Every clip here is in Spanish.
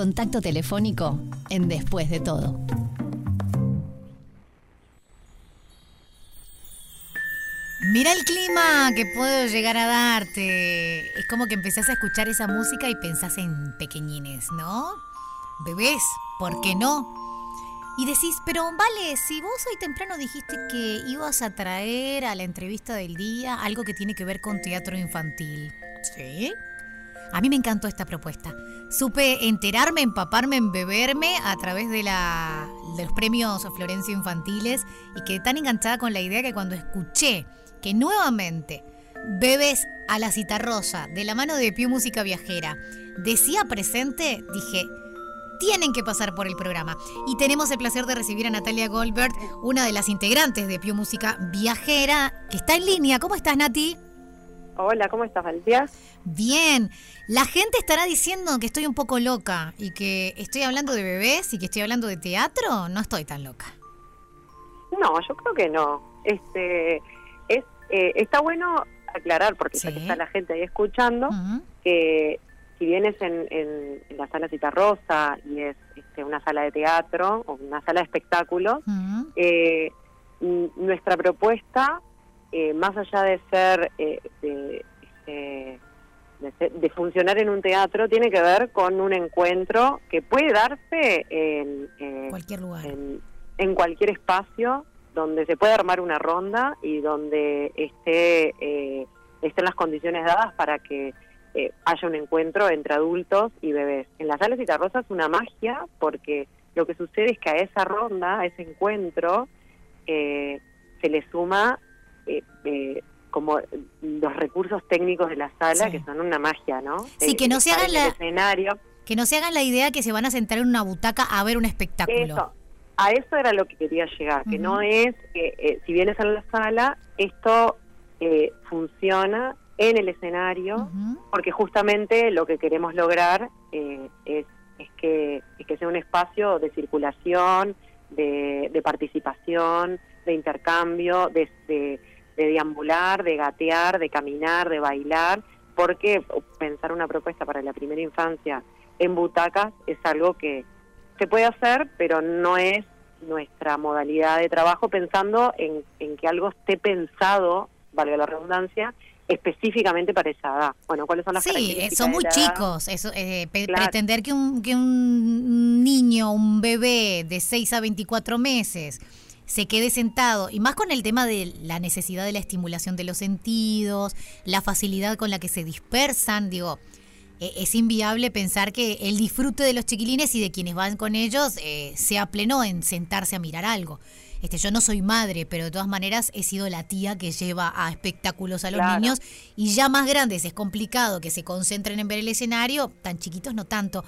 contacto telefónico en Después de todo. Mira el clima que puedo llegar a darte. Es como que empezás a escuchar esa música y pensás en pequeñines, ¿no? Bebés, ¿por qué no? Y decís, pero vale, si vos hoy temprano dijiste que ibas a traer a la entrevista del día algo que tiene que ver con teatro infantil. ¿Sí? A mí me encantó esta propuesta. Supe enterarme, empaparme, embeberme a través de, los premios Florencio Infantiles y quedé tan enganchada con la idea que cuando escuché que nuevamente Bebes a la cita rosa de la mano de Piu Música Viajera decía presente, dije, tienen que pasar por el programa. Y tenemos el placer de recibir a Natalia Goldberg, una de las integrantes de Piu Música Viajera, que está en línea. ¿Cómo estás, Nati? Hola, ¿cómo estás, Valencia? Bien. La gente estará diciendo que estoy un poco loca y que estoy hablando de bebés y que estoy hablando de teatro. No estoy tan loca. No, yo creo que no. Este, es, eh, está bueno aclarar, porque está la gente ahí escuchando, que si vienes en, en, la sala Citarrosa y es este, una sala de teatro o una sala de espectáculos, eh, nuestra propuesta, eh, más allá de ser eh, este, de, funcionar en un teatro, tiene que ver con un encuentro que puede darse en cualquier lugar, en, cualquier espacio donde se puede armar una ronda y donde esté estén las condiciones dadas para que eh, haya un encuentro entre adultos y bebés. En las salas citarrosas es una magia porque lo que sucede es que a esa ronda, a ese encuentro, eh, se le suma eh, como los recursos técnicos de la sala que son una magia, ¿no? Sí, que no se hagan la escenario. que no se hagan la idea que se van a sentar en una butaca a ver un espectáculo. a eso era lo que quería llegar, que no es que si vienes a la sala, esto funciona en el escenario, porque justamente lo que queremos lograr eh, es, que, que sea un espacio de circulación, de, participación, de intercambio, de, de, deambular, de gatear, de caminar, de bailar, porque pensar una propuesta para la primera infancia en butacas es algo que se puede hacer, pero no es nuestra modalidad de trabajo pensando en, en que algo esté pensado, valga la redundancia, específicamente para esa edad. Bueno, ¿cuáles son las Sí, eh, son muy chicos. Eso, eh, Pretender que un, que un niño, un bebé de 6 a 24 meses se quede sentado, y más con el tema de la necesidad de la estimulación de los sentidos, la facilidad con la que se dispersan, digo, e, es inviable pensar que el disfrute de los chiquilines y de quienes van con ellos eh, sea pleno en sentarse a mirar algo. Este, yo no soy madre, pero de todas maneras he sido la tía que lleva a espectáculos a los niños y ya más grandes es complicado que se concentren en ver el escenario, tan chiquitos no tanto.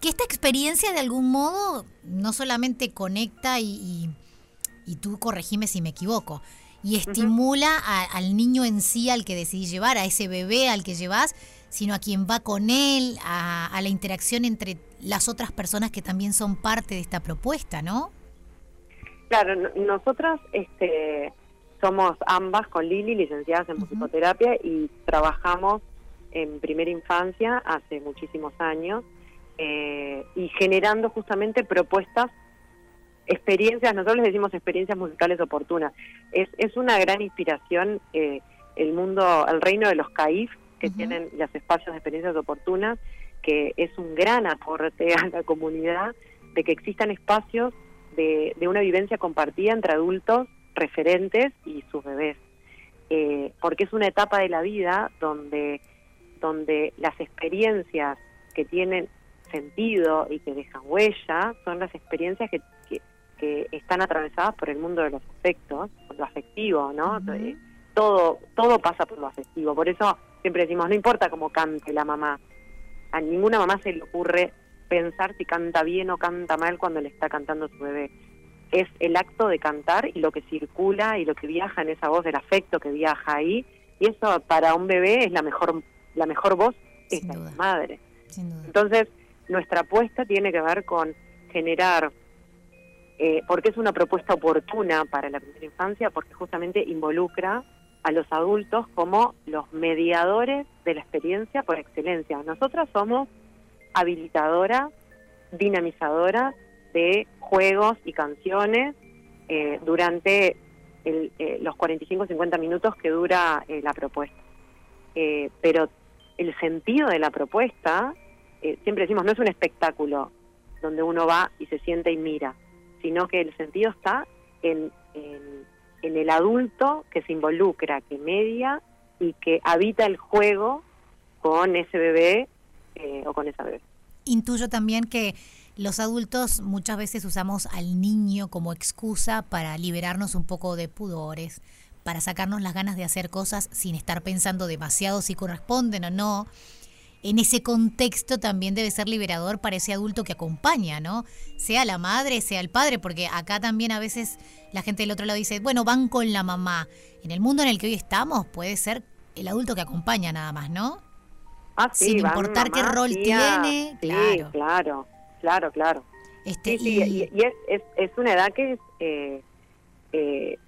Que esta experiencia de algún modo no solamente conecta y, y, tú corregime si me equivoco, y estimula al niño en sí al que decidís llevar, a ese bebé al que llevas, sino a quien va con él, a, a la interacción entre las otras personas que también son parte de esta propuesta, ¿no? Claro, nosotras este, somos ambas con Lili, licenciadas en musicoterapia y trabajamos en primera infancia hace muchísimos años eh, y generando justamente propuestas, experiencias, nosotros les decimos experiencias musicales oportunas. Es, es una gran inspiración eh, el mundo, el reino de los CAIF, que tienen los espacios de experiencias oportunas, que es un gran aporte a la comunidad de que existan espacios de, una vivencia compartida entre adultos, referentes y sus bebés. Eh, porque es una etapa de la vida donde, donde las experiencias que tienen sentido y que dejan huella son las experiencias que, que, están atravesadas por el mundo de los afectos, por lo afectivo, ¿no? Eh, todo, todo pasa por lo afectivo. Por eso siempre decimos, no importa cómo cante la mamá, a ninguna mamá se le ocurre pensar si canta bien o canta mal cuando le está cantando su bebé. Es el acto de cantar y lo que circula y lo que viaja en esa voz del afecto que viaja ahí. Y eso para un bebé es la mejor, la mejor voz, es la madre. Entonces, nuestra apuesta tiene que ver con generar, eh, porque es una propuesta oportuna para la primera infancia, porque justamente involucra a los adultos como los mediadores de la experiencia por excelencia. Nosotras somos habilitadora, dinamizadora de juegos y canciones eh, durante eh, los 45-50 minutos que dura eh, la propuesta. pero el sentido de la propuesta, siempre decimos, no es un espectáculo donde uno va y se siente y mira, sino que el sentido está en, en el adulto que se involucra, que media y que habita el juego con ese bebé o con esa bebé. Intuyo también que los adultos muchas veces usamos al niño como excusa para liberarnos un poco de pudores, para sacarnos las ganas de hacer cosas sin estar pensando demasiado si corresponden o no. En ese contexto también debe ser liberador para ese adulto que acompaña, ¿no? Sea la madre, sea el padre, porque acá también a veces la gente del otro lado dice, bueno, van con la mamá. En el mundo en el que hoy estamos puede ser el adulto que acompaña nada más, ¿no? Ah, Sin importar qué rol tiene. claro. claro. Claro, claro. Este, y, es, es, una edad que es... Eh, eh,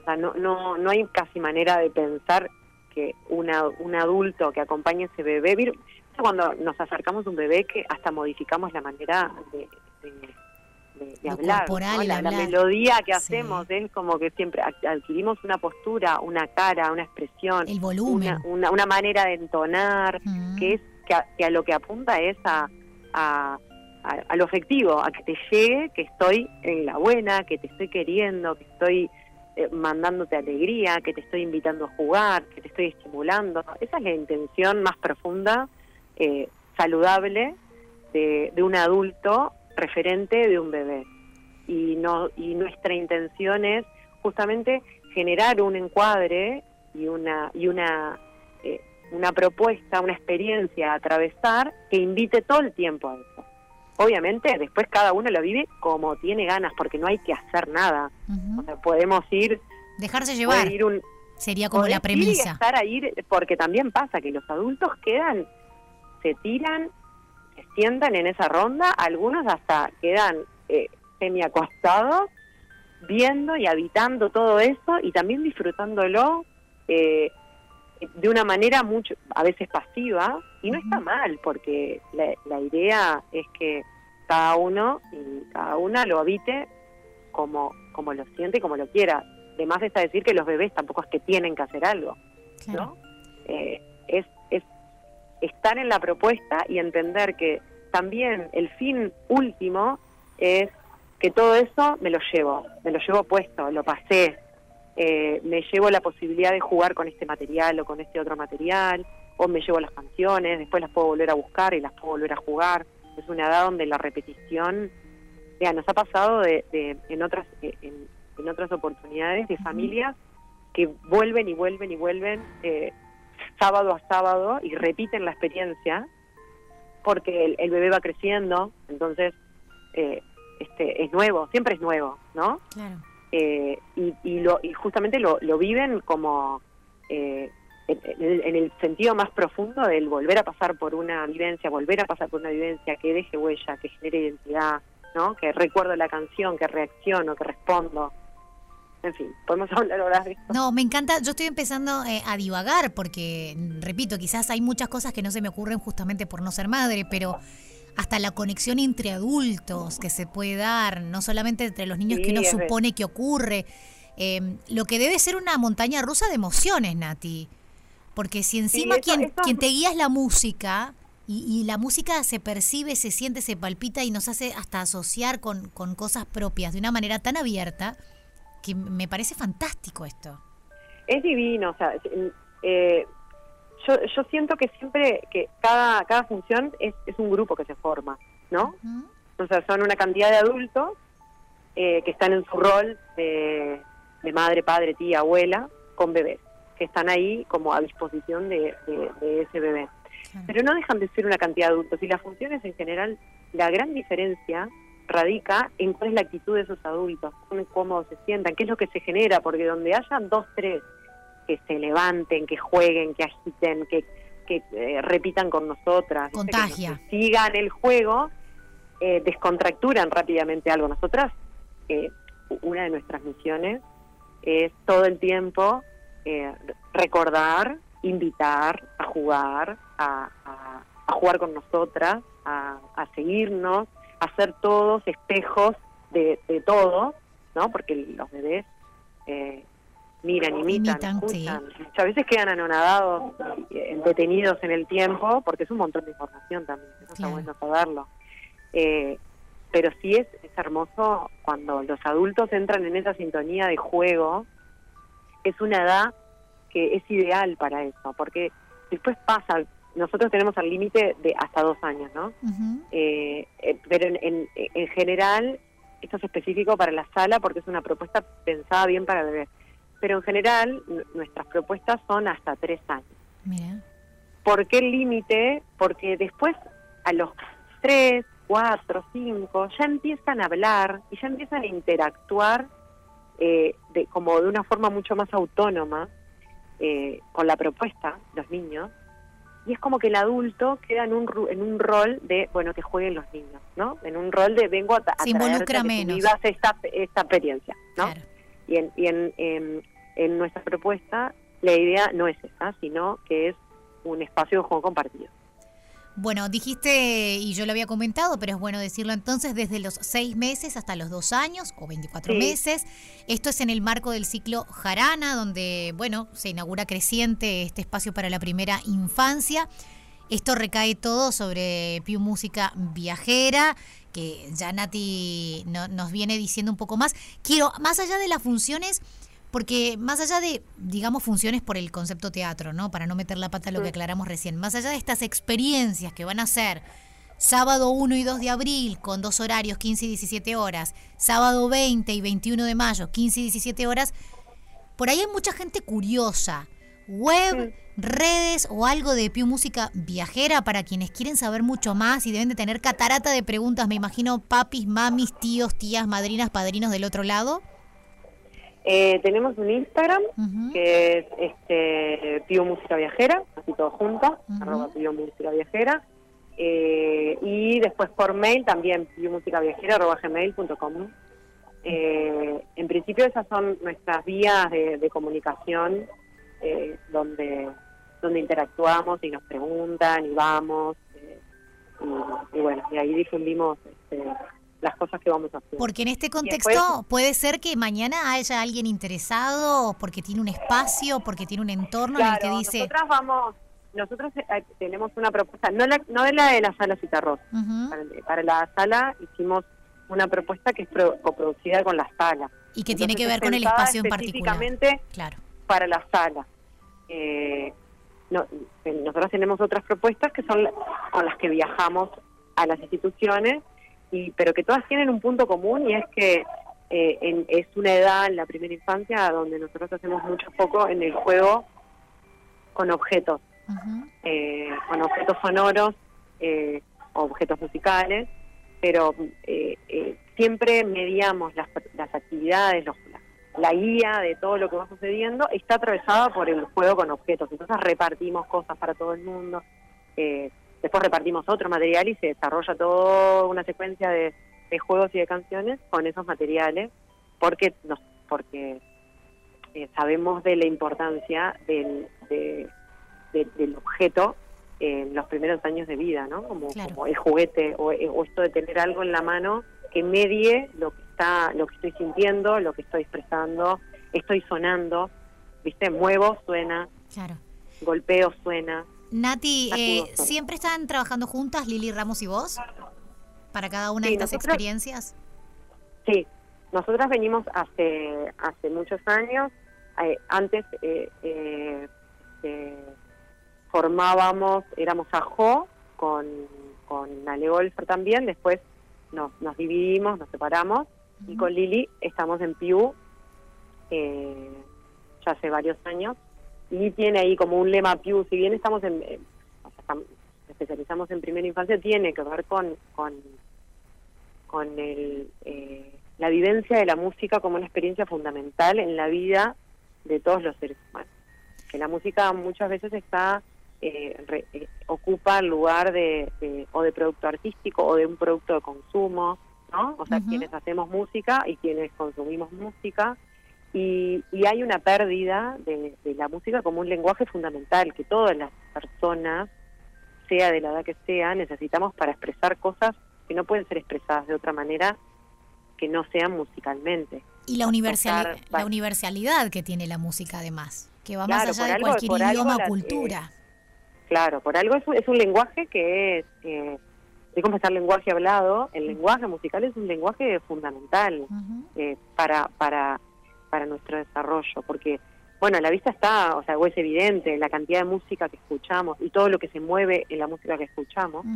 o sea, no, no, no hay casi manera de pensar que una, un adulto que acompañe a ese bebé... Cuando nos acercamos a un bebé que hasta modificamos la manera de, de, hablar, la, melodía que hacemos es como que siempre adquirimos una postura, una cara, una expresión, el volumen, una, una, manera de entonar, que es que que a, lo que apunta es a, a, a, lo efectivo, a que te llegue que estoy en la buena, que te estoy queriendo, que estoy eh, mandándote alegría, que te estoy invitando a jugar, que te estoy estimulando. Esa es la intención más profunda, eh, saludable de, un adulto referente de un bebé. Y, no, y nuestra intención es justamente generar un encuadre y una, y una eh, una propuesta, una experiencia a atravesar que invite todo el tiempo a eso. Obviamente, después cada uno lo vive como tiene ganas, porque no hay que hacer nada. O sea, podemos ir. Dejarse llevar. Sería como la premisa. Ir estar ahí, porque también pasa que los adultos quedan, se tiran, se sientan en esa ronda, algunos hasta quedan eh, semi-acostados, viendo y habitando todo eso y también disfrutándolo. Eh, de una manera mucho, a veces pasiva, y no está mal, porque la, idea es que cada uno y cada una lo habite como, como lo siente y como lo quiera. Además está decir que los bebés tampoco es que tienen que hacer algo, ¿no? Eh, es, es estar en la propuesta y entender que también el fin último es que todo eso me lo llevo, me lo llevo puesto, lo pasé, eh, me llevo la posibilidad de jugar con este material o con este otro material, o me llevo las canciones, después las puedo volver a buscar y las puedo volver a jugar. Es una edad donde la repetición, ya nos ha pasado de, en otras eh, en, otras oportunidades de familias que vuelven y vuelven y vuelven eh, sábado a sábado y repiten la experiencia porque el, bebé va creciendo, entonces este es nuevo, siempre es nuevo, ¿no? Claro. Eh, y, lo, y justamente lo, lo viven como eh, en, el sentido más profundo del volver a pasar por una vivencia, volver a pasar por una vivencia que deje huella, que genere identidad, ¿no? que recuerdo la canción, que reacciono, que respondo. En fin, podemos hablar ahora de esto. No, me encanta, yo estoy empezando eh, a divagar porque, repito, quizás hay muchas cosas que no se me ocurren justamente por no ser madre, pero hasta la conexión entre adultos que se puede dar, no solamente entre los niños que uno supone que ocurre, em, lo que debe ser una montaña rusa de emociones, Nati. Porque si encima quien, quien te guía es la música, y, la música se percibe, se siente, se palpita y nos hace hasta asociar con, con cosas propias de una manera tan abierta, que me parece fantástico esto. Es divino, o sea, eh, yo, yo siento que siempre que cada, cada función es, es un grupo que se forma, ¿no? O sea, son una cantidad de adultos eh, que están en su rol de, madre, padre, tía, abuela, con bebés, que están ahí como a disposición de, de, ese bebé. Pero no dejan de ser una cantidad de adultos y las funciones en general, la gran diferencia radica en cuál es la actitud de esos adultos, cómo se sientan, qué es lo que se genera, porque donde hayan dos, tres que se levanten, que jueguen, que agiten, que, que eh, repitan con nosotras, Contagia. que sigan el juego, eh, descontracturan rápidamente algo. Nosotras, eh, una de nuestras misiones es todo el tiempo recordar, invitar a jugar, a, jugar con nosotras, a, seguirnos, a ser todos espejos de, todo, ¿no? Porque los bebés eh, miran, imitan, escuchan. Muchas veces quedan anonadados, eh, detenidos en el tiempo, porque es un montón de información también, eso está bueno saberlo. Eh, pero sí es, es hermoso cuando los adultos entran en esa sintonía de juego, es una edad que es ideal para eso, porque después pasa, nosotros tenemos al límite de hasta dos años, ¿no? Eh, pero en, en, general, esto es específico para la sala porque es una propuesta pensada bien para bebés pero en general nuestras propuestas son hasta tres años. Mira. ¿Por qué el límite? Porque después a los tres, cuatro, cinco, ya empiezan a hablar y ya empiezan a interactuar eh, de, como de una forma mucho más autónoma eh, con la propuesta, los niños, y es como que el adulto queda en un, en un rol de, bueno, que jueguen los niños, ¿no? En un rol de vengo a, a Se involucra menos. vivas esta, esta experiencia, ¿no? Claro. Y, en, y en, em, en nuestra propuesta la idea no es esa, sino que es un espacio de juego compartido. Bueno, dijiste, y yo lo había comentado, pero es bueno decirlo entonces, desde los seis meses hasta los dos años o 24 meses. Esto es en el marco del ciclo Jarana, donde, bueno, se inaugura creciente este espacio para la primera infancia. Esto recae todo sobre Piu Música Viajera, que ya Nati nos viene diciendo un poco más. Quiero, más allá de las funciones, porque más allá de, digamos, funciones por el concepto teatro, ¿no? Para no meter la pata a lo que aclaramos recién, más allá de estas experiencias que van a ser sábado 1 y 2 de abril con dos horarios, 15 y 17 horas, sábado 20 y 21 de mayo, 15 y 17 horas, por ahí hay mucha gente curiosa. Web, redes o algo de Piu Música Viajera para quienes quieren saber mucho más y deben de tener catarata de preguntas, me imagino, papis, mamis, tíos, tías, madrinas, padrinos del otro lado. Eh, tenemos un Instagram que es este Pío Música Viajera, así todo junto, arroba Pío Música Viajera. Eh, y después por mail también Viajera arroba gmail.com. Eh, en principio esas son nuestras vías de, comunicación eh, donde donde interactuamos y nos preguntan y vamos y, y, bueno y ahí difundimos este, las cosas que vamos a hacer. Porque en este contexto puede ser que mañana haya alguien interesado, porque tiene un espacio, porque tiene un entorno en el que dice... Nosotras vamos, nosotros eh, tenemos una propuesta, no, la, no de la de la sala Citarros, para, la sala hicimos una propuesta que es coproducida con la sala. Y que tiene que ver con el espacio en particular. claro. para la sala. Eh, no, nosotros tenemos otras propuestas que son con las que viajamos a las instituciones pero que todas tienen un punto común y es que eh, es una edad en la primera infancia donde nosotros hacemos mucho foco en el juego con objetos, eh, con objetos sonoros, eh, objetos musicales, pero siempre mediamos las, actividades, la, guía de todo lo que va sucediendo está atravesada por el juego con objetos. Entonces repartimos cosas para todo el mundo. Eh, Después repartimos otro material y se desarrolla toda una secuencia de, juegos y de canciones con esos materiales, porque nos, porque eh, sabemos de la importancia del, del objeto en los primeros años de vida, ¿no? Como, el juguete o, esto de tener algo en la mano que medie lo que está, lo que estoy sintiendo, lo que estoy expresando, estoy sonando, viste, muevo, suena, claro. golpeo, suena. Nati, eh, ¿siempre están trabajando juntas Lili Ramos y vos? ¿Para cada una de estas experiencias? Sí, nosotras venimos hace, hace muchos años. Eh, antes eh, eh, formábamos, éramos AJO con, con Ale Golfer también, después nos, nos dividimos, nos separamos y con Lili estamos en Piu ya hace varios años y tiene ahí como un lema Piu, si bien estamos en, especializamos en primera infancia, tiene que ver con, con, con el, eh, la vivencia de la música como una experiencia fundamental en la vida de todos los seres humanos. Que la música muchas veces está eh, eh, ocupa el lugar de, o de producto artístico o de un producto de consumo, ¿no? O sea, quienes hacemos música y quienes consumimos música y, hay una pérdida de, la música como un lenguaje fundamental, que todas las personas sea de la edad que sea, necesitamos para expresar cosas que no pueden ser expresadas de otra manera que no sean musicalmente. Y la, universal, la universalidad que tiene la música además, que va más allá de cualquier idioma o cultura. claro, por algo es, es un lenguaje que es, eh, como está el lenguaje hablado, el lenguaje musical es un lenguaje fundamental eh, para, para, para nuestro desarrollo, porque bueno, la vista está, o sea, es evidente la cantidad de música que escuchamos y todo lo que se mueve en la música que escuchamos,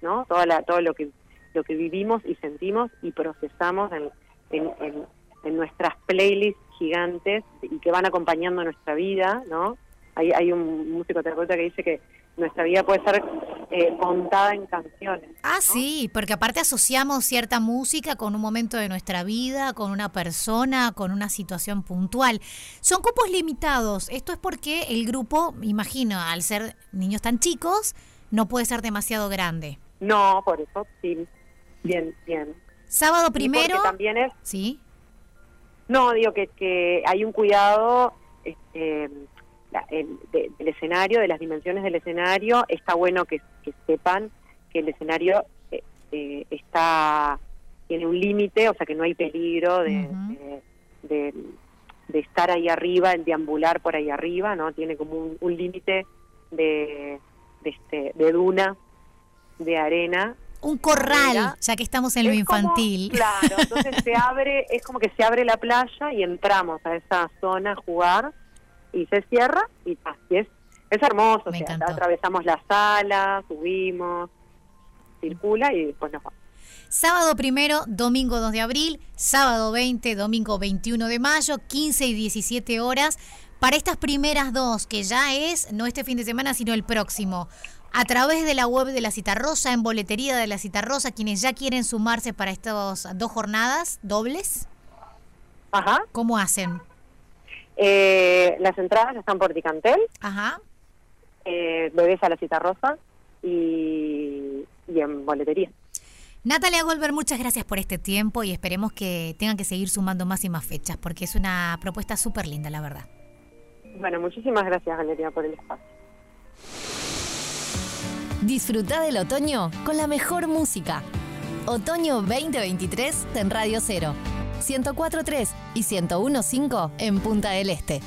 ¿no? Toda la, todo lo que lo que vivimos y sentimos y procesamos en, en, en, nuestras playlists gigantes y que van acompañando nuestra vida, ¿no? Hay, hay un músico terapeuta que dice que nuestra vida puede ser eh, contada en canciones. Ah, sí, porque aparte asociamos cierta música con un momento de nuestra vida, con una persona, con una situación puntual. Son cupos limitados. Esto es porque el grupo, imagino, al ser niños tan chicos, no puede ser demasiado grande. No, por eso sí. Bien, bien. Sábado primero. también es. Sí. No, digo que, que hay un cuidado este, del escenario, de las dimensiones del escenario. Está bueno que, sepan que el escenario eh, eh, está tiene un límite, o sea que no hay peligro de, de, estar ahí arriba, el deambular por ahí arriba, ¿no? Tiene como un, límite de, de, este, de duna, de arena, un corral, ya que estamos en lo infantil. claro, entonces se abre, es como que se abre la playa y entramos a esa zona a jugar y se cierra y, es, es hermoso. o sea, atravesamos la sala, subimos, circula y después nos vamos. Sábado primero, domingo 2 de abril, sábado 20, domingo 21 de mayo, 15 y 17 horas. Para estas primeras dos, que ya es no este fin de semana, sino el próximo a través de la web de la Citarrosa, en boletería de la Citarrosa, quienes ya quieren sumarse para estas dos jornadas dobles? Ajá. ¿Cómo hacen? Eh, las entradas están por Ticantel. Ajá. Eh, bebés a la Citarrosa y, y en boletería. Natalia Goldberg, muchas gracias por este tiempo y esperemos que tengan que seguir sumando más y más fechas porque es una propuesta súper linda, la verdad. Bueno, muchísimas gracias, Valeria, por el espacio. Disfruta del otoño con la mejor música. Otoño 2023 en Radio 0. 104.3 y 101.5 en Punta del Este.